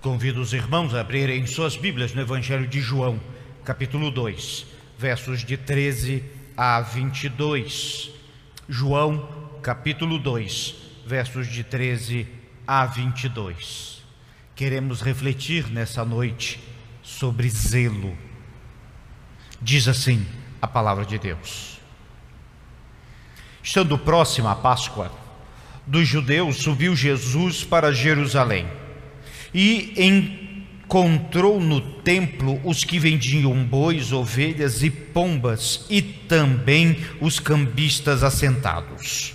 Convido os irmãos a abrirem suas Bíblias no Evangelho de João, capítulo 2, versos de 13 a 22. João, capítulo 2, versos de 13 a 22. Queremos refletir nessa noite sobre zelo. Diz assim a palavra de Deus. Estando próxima a Páscoa dos judeus, subiu Jesus para Jerusalém e encontrou no templo os que vendiam bois, ovelhas e pombas e também os cambistas assentados.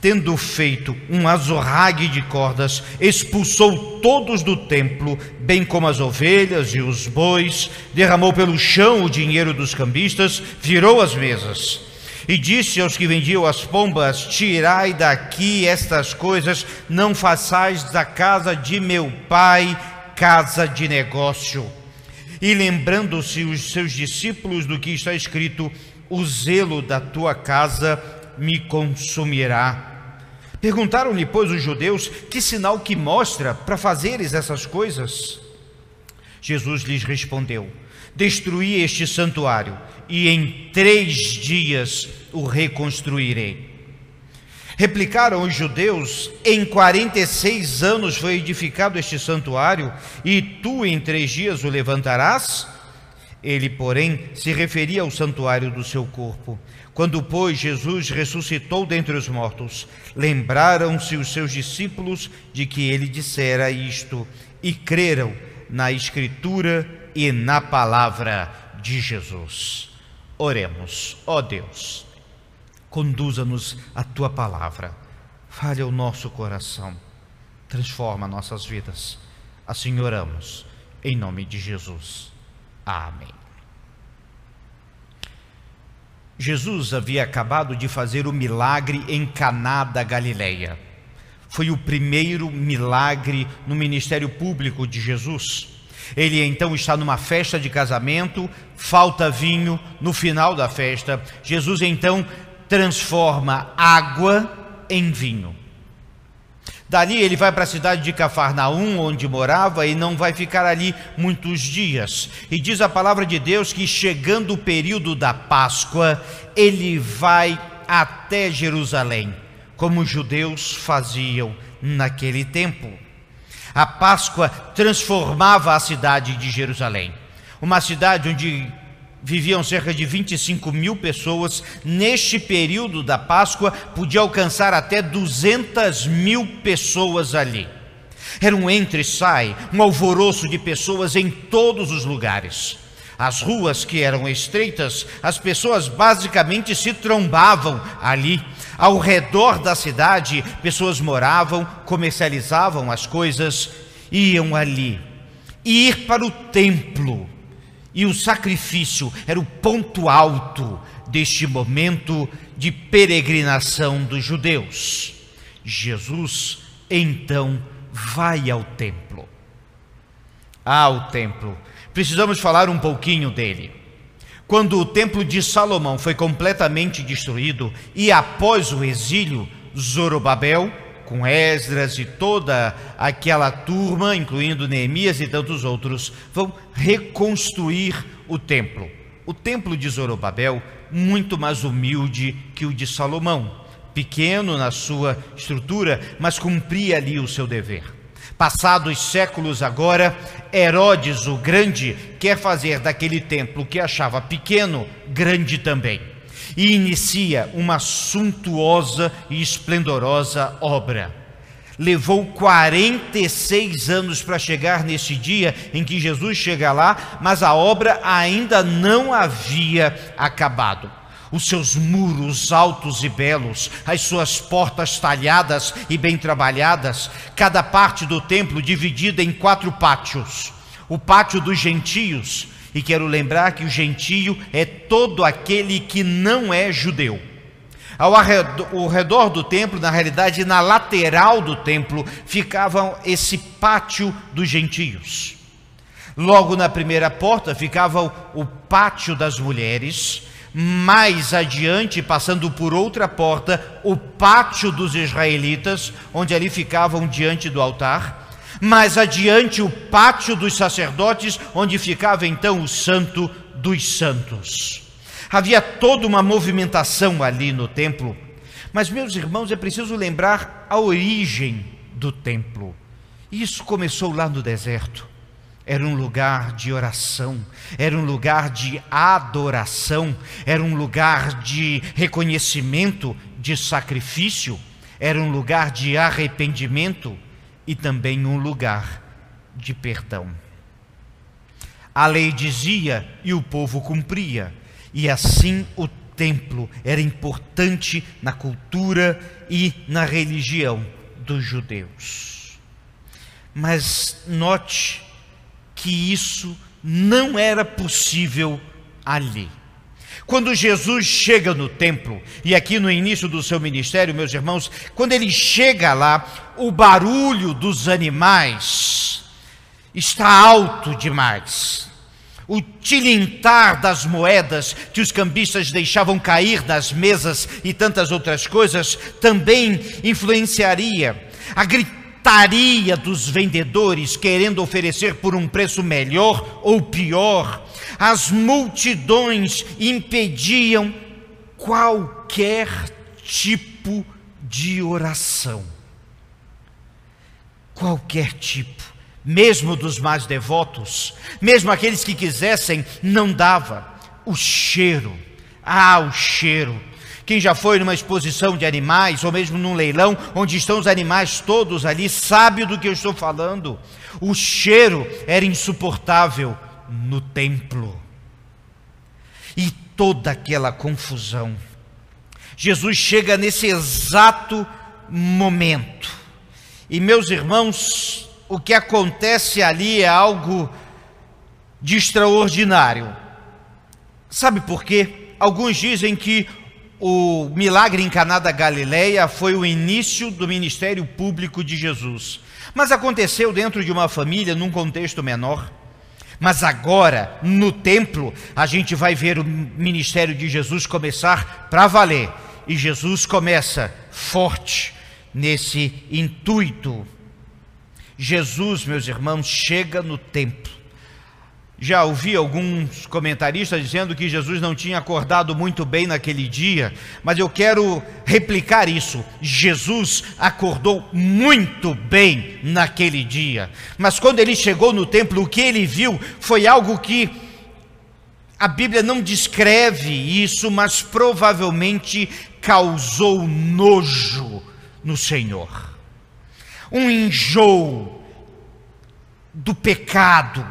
Tendo feito um azorrague de cordas, expulsou todos do templo, bem como as ovelhas e os bois, derramou pelo chão o dinheiro dos cambistas, virou as mesas e disse aos que vendiam as pombas: Tirai daqui estas coisas, não façais da casa de meu pai casa de negócio. E lembrando-se os seus discípulos do que está escrito: O zelo da tua casa me consumirá. Perguntaram-lhe, pois, os judeus: Que sinal que mostra para fazeres essas coisas? Jesus lhes respondeu: Destruí este santuário e em três dias o reconstruirei. Replicaram os judeus: Em 46 anos foi edificado este santuário, e tu em três dias o levantarás? Ele, porém, se referia ao santuário do seu corpo. Quando, pois, Jesus ressuscitou dentre os mortos, lembraram-se os seus discípulos de que ele dissera isto e creram na Escritura e na palavra de Jesus. Oremos, ó Deus, conduza-nos a tua palavra, fale ao nosso coração, transforma nossas vidas. Assim oramos, em nome de Jesus. Amém. Jesus havia acabado de fazer o milagre em Caná da Galileia. Foi o primeiro milagre no ministério público de Jesus. Ele então está numa festa de casamento, falta vinho no final da festa. Jesus então transforma água em vinho. Dali ele vai para a cidade de Cafarnaum, onde morava, e não vai ficar ali muitos dias. E diz a palavra de Deus que chegando o período da Páscoa, ele vai até Jerusalém, como os judeus faziam naquele tempo. A Páscoa transformava a cidade de Jerusalém, uma cidade onde viviam cerca de 25 mil pessoas. Neste período da Páscoa, podia alcançar até 200 mil pessoas ali. Era um entre-sai, um alvoroço de pessoas em todos os lugares. As ruas que eram estreitas, as pessoas basicamente se trombavam ali. Ao redor da cidade, pessoas moravam, comercializavam as coisas, iam ali. Ir para o templo e o sacrifício era o ponto alto deste momento de peregrinação dos judeus. Jesus então vai ao templo. Ao templo. Precisamos falar um pouquinho dele. Quando o templo de Salomão foi completamente destruído e após o exílio, Zorobabel, com Esdras e toda aquela turma, incluindo Neemias e tantos outros, vão reconstruir o templo. O templo de Zorobabel, muito mais humilde que o de Salomão, pequeno na sua estrutura, mas cumpria ali o seu dever. Passados séculos agora, Herodes o Grande quer fazer daquele templo que achava pequeno, grande também. E inicia uma suntuosa e esplendorosa obra. Levou 46 anos para chegar nesse dia em que Jesus chega lá, mas a obra ainda não havia acabado os seus muros altos e belos, as suas portas talhadas e bem trabalhadas, cada parte do templo dividida em quatro pátios. O pátio dos gentios, e quero lembrar que o gentio é todo aquele que não é judeu. Ao redor, ao redor do templo, na realidade, na lateral do templo, ficava esse pátio dos gentios. Logo na primeira porta ficava o pátio das mulheres, mais adiante, passando por outra porta, o pátio dos israelitas, onde ali ficavam diante do altar. Mais adiante, o pátio dos sacerdotes, onde ficava então o Santo dos Santos. Havia toda uma movimentação ali no templo. Mas, meus irmãos, é preciso lembrar a origem do templo. Isso começou lá no deserto. Era um lugar de oração, era um lugar de adoração, era um lugar de reconhecimento, de sacrifício, era um lugar de arrependimento e também um lugar de perdão. A lei dizia e o povo cumpria, e assim o templo era importante na cultura e na religião dos judeus. Mas note que isso não era possível ali. Quando Jesus chega no templo, e aqui no início do seu ministério, meus irmãos, quando ele chega lá, o barulho dos animais está alto demais. O tilintar das moedas que os cambistas deixavam cair das mesas e tantas outras coisas também influenciaria. A gritaria dos vendedores querendo oferecer por um preço melhor ou pior. As multidões impediam qualquer tipo de oração. Qualquer tipo mesmo dos mais devotos, mesmo aqueles que quisessem, não dava. O cheiro, ah, o cheiro. Quem já foi numa exposição de animais, ou mesmo num leilão, onde estão os animais todos ali, sabe do que eu estou falando. O cheiro era insuportável no templo. E toda aquela confusão. Jesus chega nesse exato momento. E meus irmãos, o que acontece ali é algo de extraordinário. Sabe por quê? Alguns dizem que o milagre em Caná da Galileia foi o início do ministério público de Jesus. Mas aconteceu dentro de uma família, num contexto menor. Mas agora, no templo, a gente vai ver o ministério de Jesus começar para valer. E Jesus começa forte nesse intuito Jesus, meus irmãos, chega no templo. Já ouvi alguns comentaristas dizendo que Jesus não tinha acordado muito bem naquele dia, mas eu quero replicar isso. Jesus acordou muito bem naquele dia, mas quando ele chegou no templo, o que ele viu foi algo que a Bíblia não descreve isso, mas provavelmente causou nojo no Senhor um enjoo do pecado,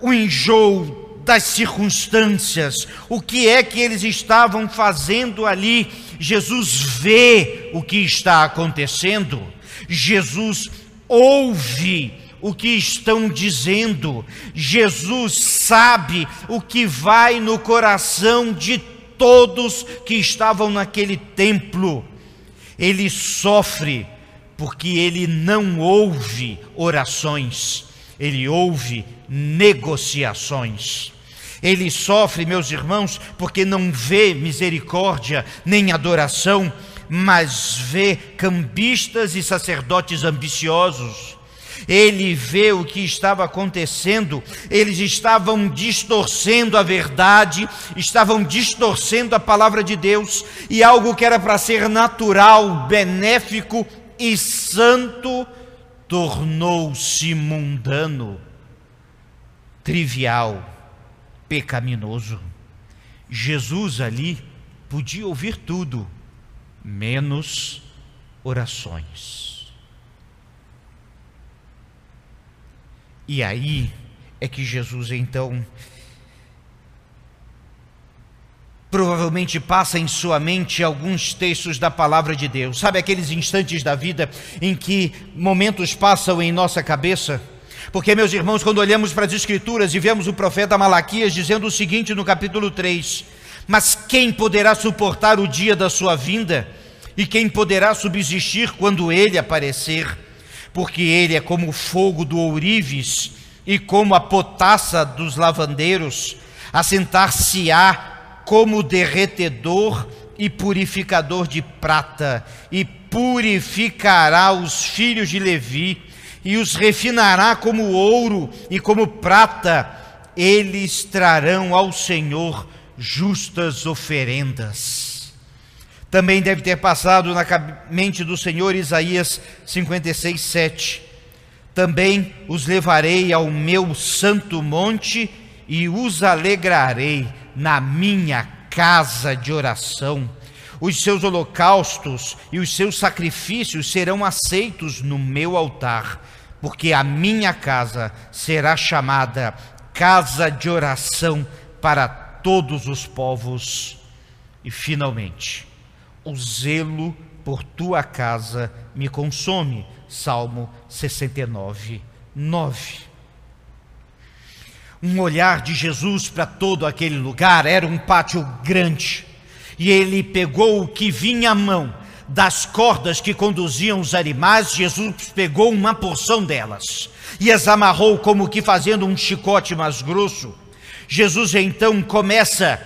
o enjoo das circunstâncias, o que é que eles estavam fazendo ali. Jesus vê o que está acontecendo, Jesus ouve o que estão dizendo, Jesus sabe o que vai no coração de todos que estavam naquele templo. Ele sofre porque ele não ouve orações, ele ouve negociações. Ele sofre, meus irmãos, porque não vê misericórdia nem adoração, mas vê cambistas e sacerdotes ambiciosos. Ele vê o que estava acontecendo, eles estavam distorcendo a verdade, estavam distorcendo a palavra de Deus, e algo que era para ser natural, benéfico, e santo tornou-se mundano, trivial, pecaminoso. Jesus ali podia ouvir tudo, menos orações. E aí é que Jesus então provavelmente passa em sua mente alguns textos da palavra de Deus. Sabe aqueles instantes da vida em que momentos passam em nossa cabeça? Porque, meus irmãos, quando olhamos para as Escrituras e vemos o profeta Malaquias dizendo o seguinte no capítulo 3: Mas quem poderá suportar o dia da sua vinda? E quem poderá subsistir quando ele aparecer? Porque ele é como o fogo do ourives e como a potassa dos lavandeiros, assentar-se-á como derretedor e purificador de prata, e purificará os filhos de Levi, e os refinará como ouro e como prata, eles trarão ao Senhor justas oferendas. Também deve ter passado na mente do Senhor Isaías 56, 7. Também os levarei ao meu santo monte e os alegrarei na minha casa de oração. Os seus holocaustos e os seus sacrifícios serão aceitos no meu altar, porque a minha casa será chamada casa de oração para todos os povos. E finalmente, o zelo por tua casa me consome. Salmo 69, 9. Um olhar de Jesus para todo aquele lugar era um pátio grande, e ele pegou o que vinha à mão das cordas que conduziam os animais, Jesus pegou uma porção delas e as amarrou como que fazendo um chicote mais grosso. Jesus então começa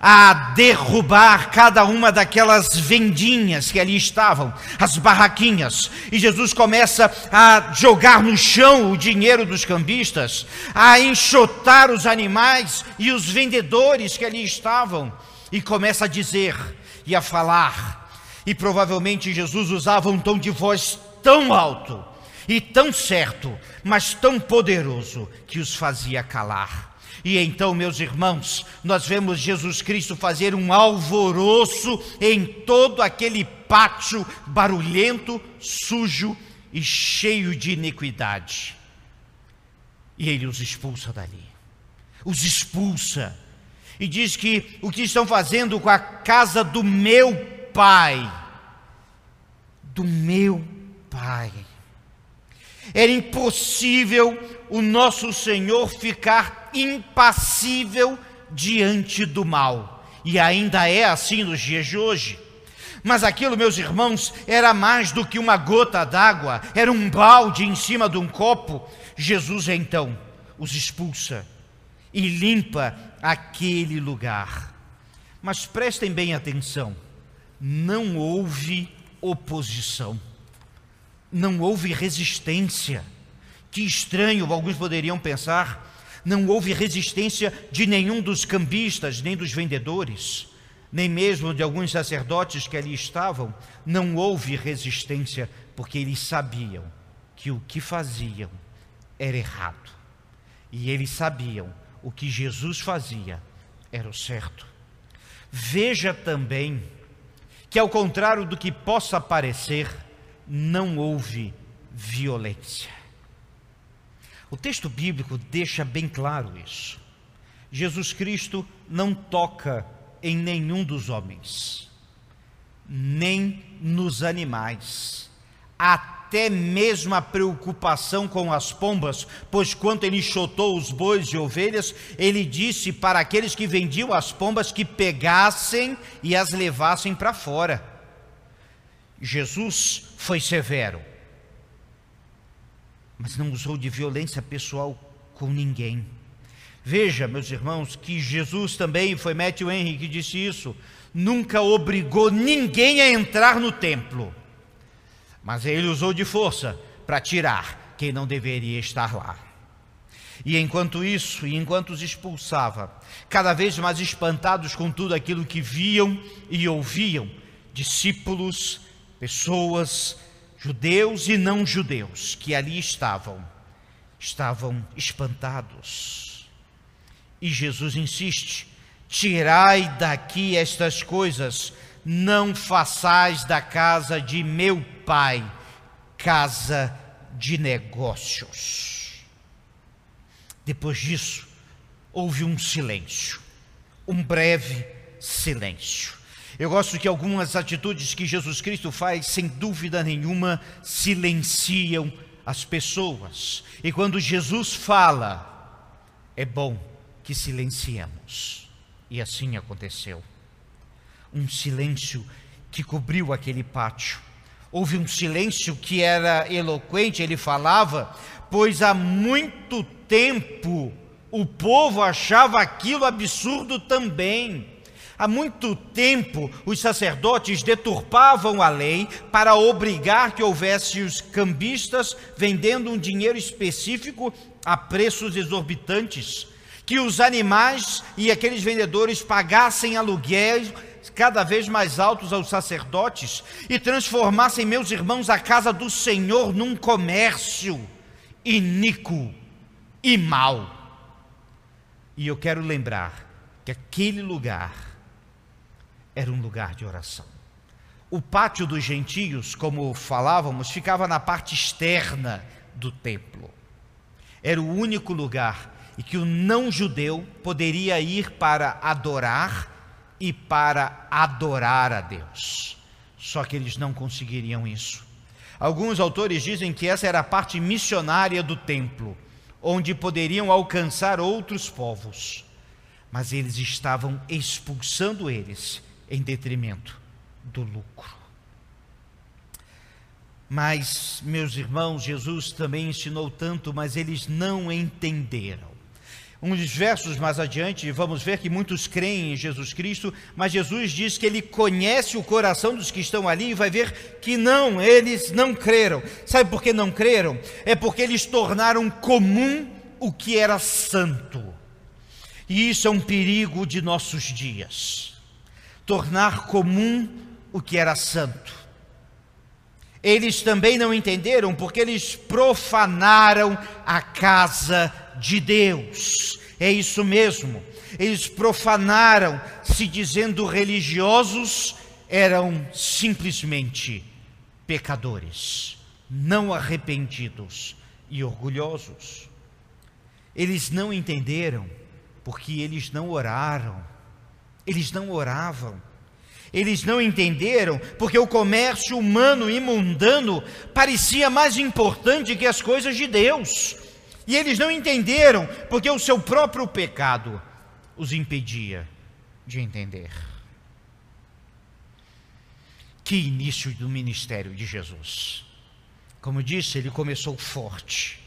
a derrubar cada uma daquelas vendinhas que ali estavam, as barraquinhas, e Jesus começa a jogar no chão o dinheiro dos cambistas, a enxotar os animais e os vendedores que ali estavam, e começa a dizer e a falar. E provavelmente Jesus usava um tom de voz tão alto e tão certo, mas tão poderoso que os fazia calar. E então, meus irmãos, nós vemos Jesus Cristo fazer um alvoroço em todo aquele pátio barulhento, sujo e cheio de iniquidade. E ele os expulsa dali. Os expulsa. E diz que o que estão fazendo com a casa do meu pai, do meu pai. Era impossível o nosso Senhor ficar impassível diante do mal. E ainda é assim nos dias de hoje. Mas aquilo, meus irmãos, era mais do que uma gota d'água, era um balde em cima de um copo. Jesus então os expulsa e limpa aquele lugar. Mas prestem bem atenção: não houve oposição não houve resistência. Que estranho, alguns poderiam pensar. Não houve resistência de nenhum dos cambistas, nem dos vendedores, nem mesmo de alguns sacerdotes que ali estavam. Não houve resistência, porque eles sabiam que o que faziam era errado. E eles sabiam o que Jesus fazia era o certo. Veja também que, ao contrário do que possa parecer, não houve violência. O texto bíblico deixa bem claro isso. Jesus Cristo não toca em nenhum dos homens, nem nos animais, até mesmo a preocupação com as pombas, pois quando ele chotou os bois e ovelhas, ele disse para aqueles que vendiam as pombas que pegassem e as levassem para fora. Jesus foi severo, mas não usou de violência pessoal com ninguém. Veja, meus irmãos, que Jesus também foi Matthew Henry que disse isso, nunca obrigou ninguém a entrar no templo, mas ele usou de força para tirar quem não deveria estar lá. E enquanto isso, e enquanto os expulsava, cada vez mais espantados com tudo aquilo que viam e ouviam, discípulos pessoas, judeus e não judeus, que ali estavam, estavam espantados. E Jesus insiste: tirai daqui estas coisas, não façais da casa de meu pai casa de negócios. Depois disso, houve um silêncio, um breve silêncio. Eu gosto que algumas atitudes que Jesus Cristo faz, sem dúvida nenhuma, silenciam as pessoas. E quando Jesus fala, é bom que silenciemos. E assim aconteceu. Um silêncio que cobriu aquele pátio. Houve um silêncio que era eloquente, ele falava, pois há muito tempo o povo achava aquilo absurdo também Há muito tempo, os sacerdotes deturpavam a lei para obrigar que houvesse os cambistas vendendo um dinheiro específico a preços exorbitantes, que os animais e aqueles vendedores pagassem aluguéis cada vez mais altos aos sacerdotes e transformassem meus irmãos a casa do Senhor num comércio iníquo e mau. E eu quero lembrar que aquele lugar era um lugar de oração. O pátio dos gentios, como falávamos, ficava na parte externa do templo. Era o único lugar em que o não-judeu poderia ir para adorar e para adorar a Deus. Só que eles não conseguiriam isso. Alguns autores dizem que essa era a parte missionária do templo, onde poderiam alcançar outros povos. Mas eles estavam expulsando eles em detrimento do lucro. Mas, meus irmãos, Jesus também ensinou tanto, mas eles não entenderam. Uns versos mais adiante, vamos ver que muitos creem em Jesus Cristo, mas Jesus diz que ele conhece o coração dos que estão ali e vai ver que não, eles não creram. Sabe por que não creram? É porque eles tornaram comum o que era santo. E isso é um perigo de nossos dias tornar comum o que era santo. Eles também não entenderam porque eles profanaram a casa de Deus. É isso mesmo. Eles profanaram, se dizendo religiosos, eram simplesmente pecadores, não arrependidos e orgulhosos. Eles não entenderam porque eles não oraram eles não oravam. Eles não entenderam porque o comércio humano e mundano parecia mais importante que as coisas de Deus. E eles não entenderam porque o seu próprio pecado os impedia de entender. Que início do ministério de Jesus. Como disse, ele começou forte.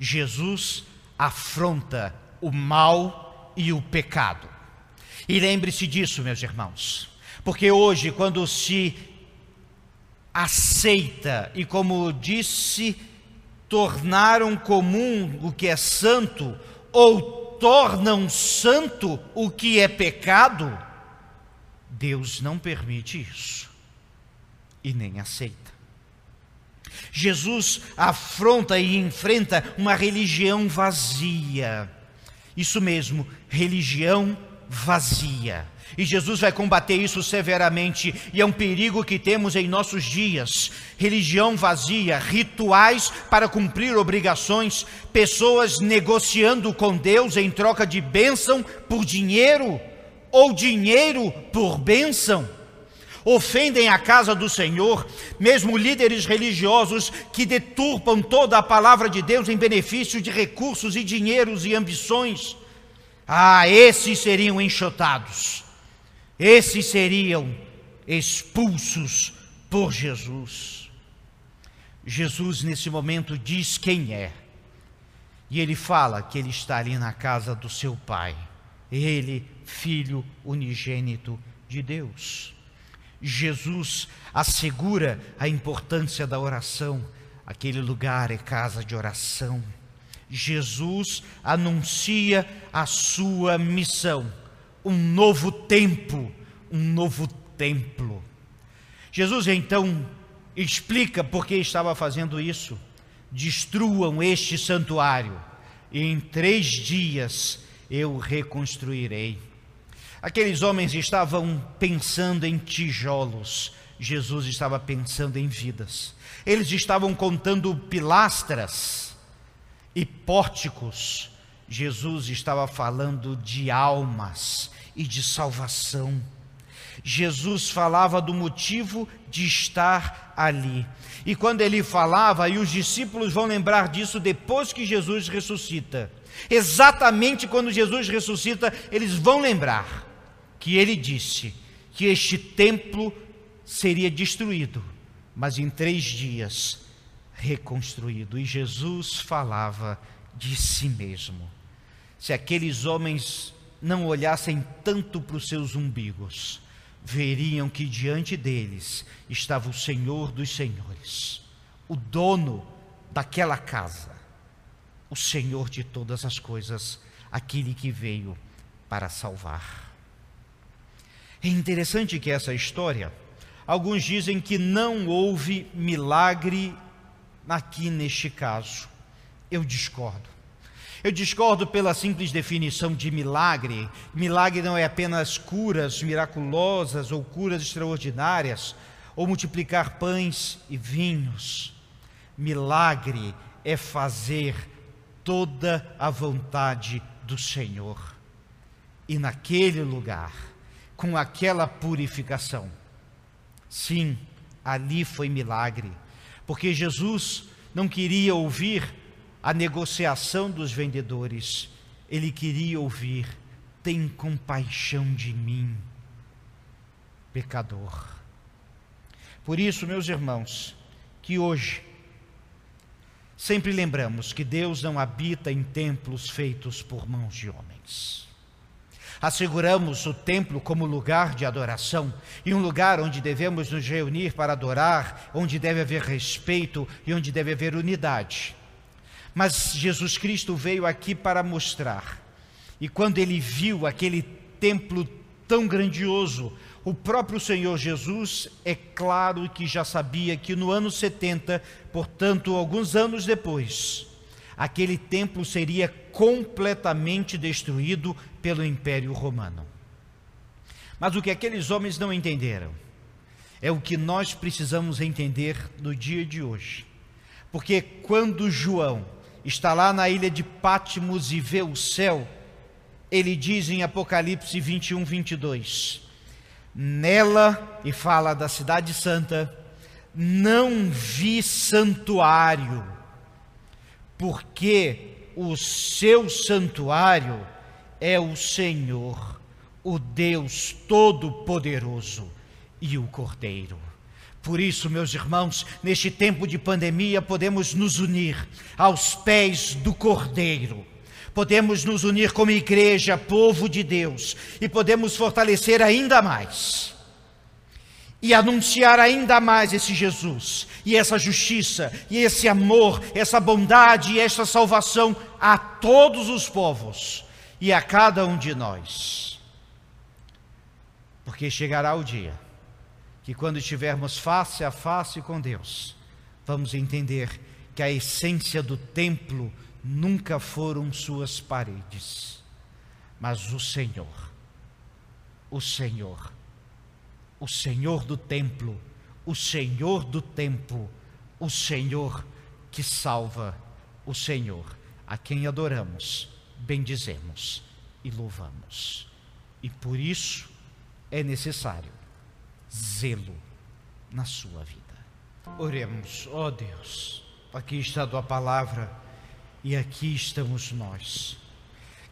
Jesus afronta o mal e o pecado. E lembre-se disso, meus irmãos, porque hoje, quando se aceita e, como disse, tornaram comum o que é santo, ou tornam santo o que é pecado, Deus não permite isso e nem aceita. Jesus afronta e enfrenta uma religião vazia. Isso mesmo, religião vazia vazia. E Jesus vai combater isso severamente, e é um perigo que temos em nossos dias: religião vazia, rituais para cumprir obrigações, pessoas negociando com Deus em troca de bênção por dinheiro, ou dinheiro por bênção. Ofendem a casa do Senhor, mesmo líderes religiosos que deturpam toda a palavra de Deus em benefício de recursos e dinheiros e ambições ah, esses seriam enxotados, esses seriam expulsos por Jesus. Jesus, nesse momento, diz quem é, e ele fala que ele está ali na casa do seu Pai, ele, Filho unigênito de Deus. Jesus assegura a importância da oração, aquele lugar é casa de oração. Jesus anuncia a sua missão, um novo tempo, um novo templo. Jesus então explica por que estava fazendo isso. Destruam este santuário, e em três dias eu reconstruirei. Aqueles homens estavam pensando em tijolos, Jesus estava pensando em vidas. Eles estavam contando pilastras e pórticos, Jesus estava falando de almas e de salvação. Jesus falava do motivo de estar ali. E quando ele falava, e os discípulos vão lembrar disso depois que Jesus ressuscita. Exatamente quando Jesus ressuscita, eles vão lembrar que ele disse que este templo seria destruído, mas em três dias reconstruído. E Jesus falava de si mesmo. Se aqueles homens não olhassem tanto para os seus umbigos, veriam que diante deles estava o Senhor dos Senhores, o dono daquela casa, o Senhor de todas as coisas, aquele que veio para salvar. É interessante que essa história, alguns dizem que não houve milagre aqui neste caso. Eu discordo. Eu discordo pela simples definição de milagre. Milagre não é apenas curas miraculosas ou curas extraordinárias, ou multiplicar pães e vinhos. Milagre é fazer toda a vontade do Senhor. E naquele lugar, com aquela purificação, sim, ali foi milagre, porque Jesus não queria ouvir a negociação dos vendedores, ele queria ouvir: tem compaixão de mim, pecador. Por isso, meus irmãos, que hoje sempre lembramos que Deus não habita em templos feitos por mãos de homens. Asseguramos o templo como lugar de adoração e um lugar onde devemos nos reunir para adorar, onde deve haver respeito e onde deve haver unidade. Mas Jesus Cristo veio aqui para mostrar. E quando ele viu aquele templo tão grandioso, o próprio Senhor Jesus, é claro que já sabia que no ano 70, portanto, alguns anos depois, aquele templo seria completamente destruído pelo Império Romano. Mas o que aqueles homens não entenderam é o que nós precisamos entender no dia de hoje. Porque quando João está lá na ilha de Patmos e vê o céu, ele diz em Apocalipse 21, 22: Nela, e fala da Cidade Santa, não vi santuário, porque o seu santuário é o Senhor, o Deus Todo-Poderoso e o Cordeiro. Por isso, meus irmãos, neste tempo de pandemia, podemos nos unir aos pés do Cordeiro. Podemos nos unir como igreja, povo de Deus, e podemos fortalecer ainda mais e anunciar ainda mais esse Jesus, e essa justiça, e esse amor, essa bondade e essa salvação a todos os povos e a cada um de nós. Porque chegará o dia que quando estivermos face a face com Deus, vamos entender que a essência do templo nunca foram suas paredes, mas o Senhor, o Senhor, o Senhor do templo, o Senhor do templo, o Senhor que salva, o Senhor a quem adoramos, bendizemos e louvamos. E por isso é necessário zelo na sua vida. Oremos, ó oh Deus, aqui está a tua palavra e aqui estamos nós.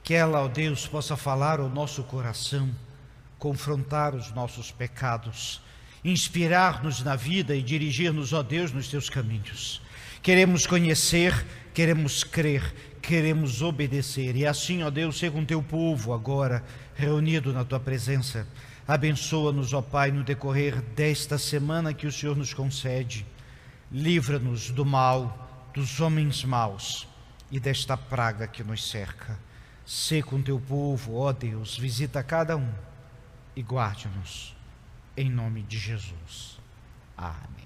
Que ela, ó oh Deus, possa falar ao nosso coração, confrontar os nossos pecados, inspirar-nos na vida e dirigir-nos, ó Deus, nos teus caminhos. Queremos conhecer, queremos crer, queremos obedecer. E assim, ó Deus, seja com teu povo agora reunido na tua presença Abençoa-nos, ó Pai, no decorrer desta semana que o Senhor nos concede. Livra-nos do mal, dos homens maus e desta praga que nos cerca. Sê com teu povo, ó Deus, visita cada um e guarde-nos. Em nome de Jesus. Amém.